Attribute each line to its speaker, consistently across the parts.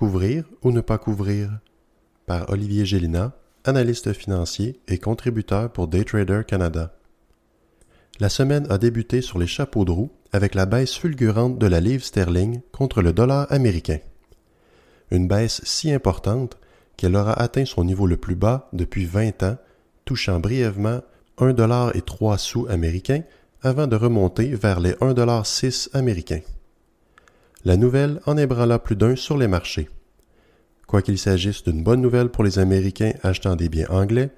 Speaker 1: Couvrir ou ne pas couvrir? Par Olivier Gélina, analyste financier et contributeur pour Daytrader Canada. La semaine a débuté sur les chapeaux de roue avec la baisse fulgurante de la livre sterling contre le dollar américain. Une baisse si importante qu'elle aura atteint son niveau le plus bas depuis 20 ans, touchant brièvement 1 dollar et 3 sous américains avant de remonter vers les 1,6 américains. La nouvelle en ébranla plus d'un sur les marchés. Quoiqu'il s'agisse d'une bonne nouvelle pour les Américains achetant des biens anglais,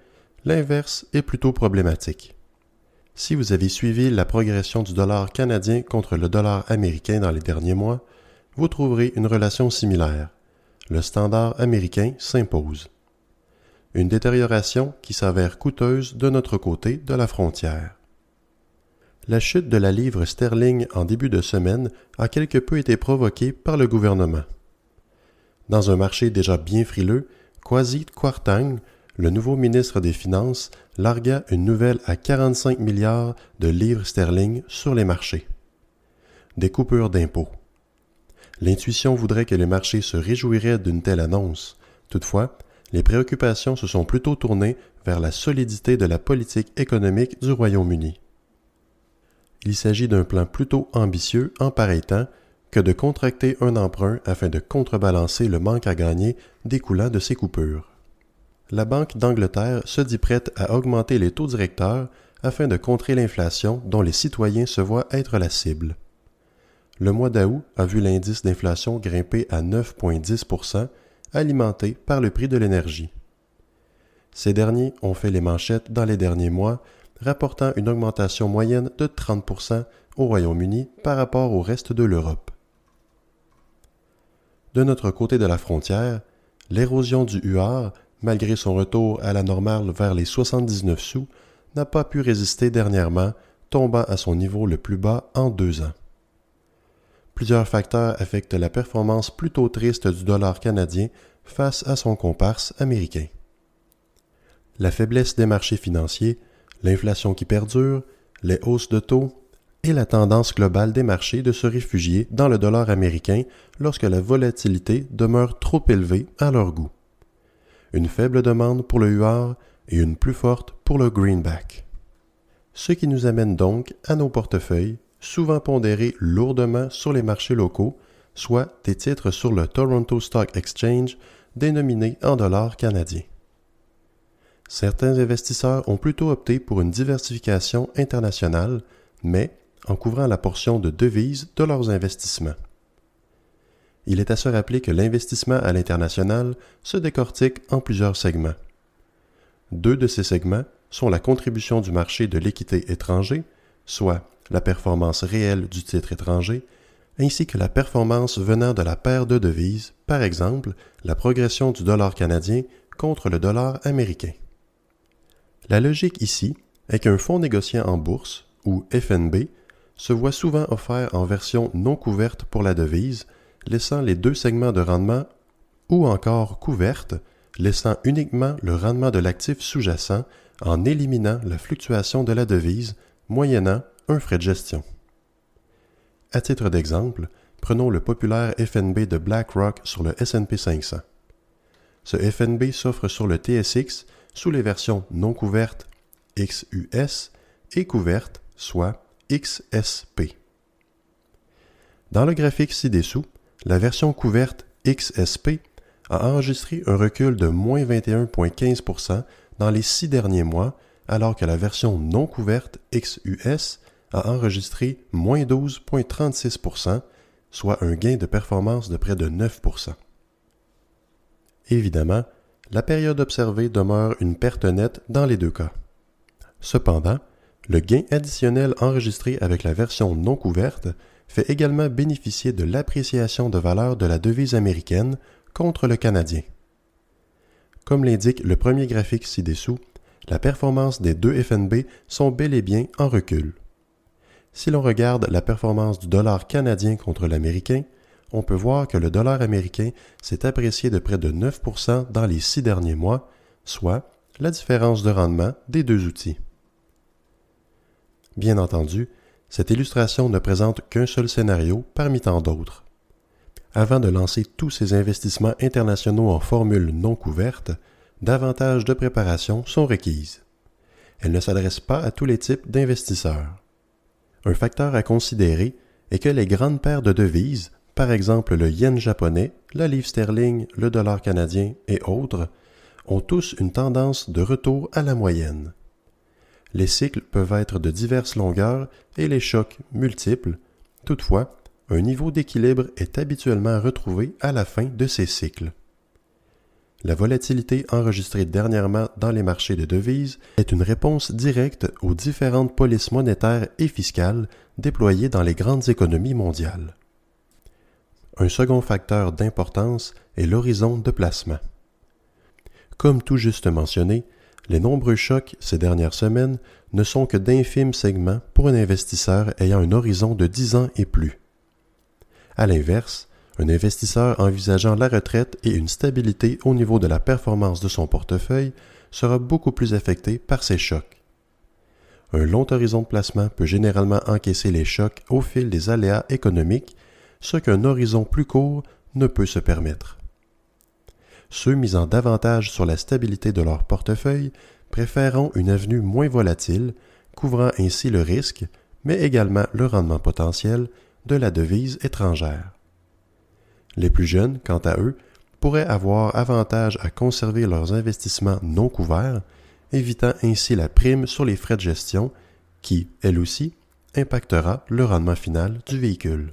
Speaker 1: l'inverse est plutôt problématique. Si vous avez suivi la progression du dollar canadien contre le dollar américain dans les derniers mois, vous trouverez une relation similaire. Le standard américain s'impose. Une détérioration qui s'avère coûteuse de notre côté de la frontière. La chute de la livre sterling en début de semaine a quelque peu été provoquée par le gouvernement. Dans un marché déjà bien frileux, Kwasi Kwarteng, le nouveau ministre des Finances, largua une nouvelle à 45 milliards de livres sterling sur les marchés. Des coupures d'impôts. L'intuition voudrait que les marchés se réjouiraient d'une telle annonce. Toutefois, les préoccupations se sont plutôt tournées vers la solidité de la politique économique du Royaume-Uni. Il s'agit d'un plan plutôt ambitieux en pareil temps que de contracter un emprunt afin de contrebalancer le manque à gagner découlant de ces coupures. La Banque d'Angleterre se dit prête à augmenter les taux directeurs afin de contrer l'inflation dont les citoyens se voient être la cible. Le mois d'août a vu l'indice d'inflation grimper à 9,10% alimenté par le prix de l'énergie. Ces derniers ont fait les manchettes dans les derniers mois rapportant une augmentation moyenne de 30% au Royaume-Uni par rapport au reste de l'Europe. De notre côté de la frontière, l'érosion du UR, malgré son retour à la normale vers les 79 sous, n'a pas pu résister dernièrement, tombant à son niveau le plus bas en deux ans. Plusieurs facteurs affectent la performance plutôt triste du dollar canadien face à son comparse américain. La faiblesse des marchés financiers l'inflation qui perdure, les hausses de taux et la tendance globale des marchés de se réfugier dans le dollar américain lorsque la volatilité demeure trop élevée à leur goût. Une faible demande pour le UR et une plus forte pour le greenback. Ce qui nous amène donc à nos portefeuilles, souvent pondérés lourdement sur les marchés locaux, soit des titres sur le Toronto Stock Exchange dénominés en dollars canadiens certains investisseurs ont plutôt opté pour une diversification internationale, mais en couvrant la portion de devises de leurs investissements. Il est à se rappeler que l'investissement à l'international se décortique en plusieurs segments. Deux de ces segments sont la contribution du marché de l'équité étranger, soit la performance réelle du titre étranger, ainsi que la performance venant de la paire de devises, par exemple la progression du dollar canadien contre le dollar américain. La logique ici est qu'un fonds négociant en bourse, ou FNB, se voit souvent offert en version non couverte pour la devise, laissant les deux segments de rendement, ou encore couverte, laissant uniquement le rendement de l'actif sous-jacent en éliminant la fluctuation de la devise, moyennant un frais de gestion. À titre d'exemple, prenons le populaire FNB de BlackRock sur le SP 500. Ce FNB s'offre sur le TSX sous les versions non couvertes XUS et couvertes, soit XSP. Dans le graphique ci-dessous, la version couverte XSP a enregistré un recul de moins 21,15 dans les six derniers mois, alors que la version non couverte XUS a enregistré moins 12,36 soit un gain de performance de près de 9 Évidemment, la période observée demeure une perte nette dans les deux cas. Cependant, le gain additionnel enregistré avec la version non couverte fait également bénéficier de l'appréciation de valeur de la devise américaine contre le canadien. Comme l'indique le premier graphique ci-dessous, la performance des deux FNB sont bel et bien en recul. Si l'on regarde la performance du dollar canadien contre l'américain, on peut voir que le dollar américain s'est apprécié de près de 9% dans les six derniers mois, soit la différence de rendement des deux outils. Bien entendu, cette illustration ne présente qu'un seul scénario parmi tant d'autres. Avant de lancer tous ces investissements internationaux en formule non couverte, davantage de préparations sont requises. Elle ne s'adresse pas à tous les types d'investisseurs. Un facteur à considérer est que les grandes paires de devises, par exemple le yen japonais, la livre sterling, le dollar canadien et autres, ont tous une tendance de retour à la moyenne. Les cycles peuvent être de diverses longueurs et les chocs multiples. Toutefois, un niveau d'équilibre est habituellement retrouvé à la fin de ces cycles. La volatilité enregistrée dernièrement dans les marchés de devises est une réponse directe aux différentes polices monétaires et fiscales déployées dans les grandes économies mondiales. Un second facteur d'importance est l'horizon de placement. Comme tout juste mentionné, les nombreux chocs ces dernières semaines ne sont que d'infimes segments pour un investisseur ayant un horizon de 10 ans et plus. À l'inverse, un investisseur envisageant la retraite et une stabilité au niveau de la performance de son portefeuille sera beaucoup plus affecté par ces chocs. Un long horizon de placement peut généralement encaisser les chocs au fil des aléas économiques, ce qu'un horizon plus court ne peut se permettre. Ceux misant davantage sur la stabilité de leur portefeuille préféreront une avenue moins volatile, couvrant ainsi le risque, mais également le rendement potentiel de la devise étrangère. Les plus jeunes, quant à eux, pourraient avoir avantage à conserver leurs investissements non couverts, évitant ainsi la prime sur les frais de gestion qui, elle aussi, impactera le rendement final du véhicule.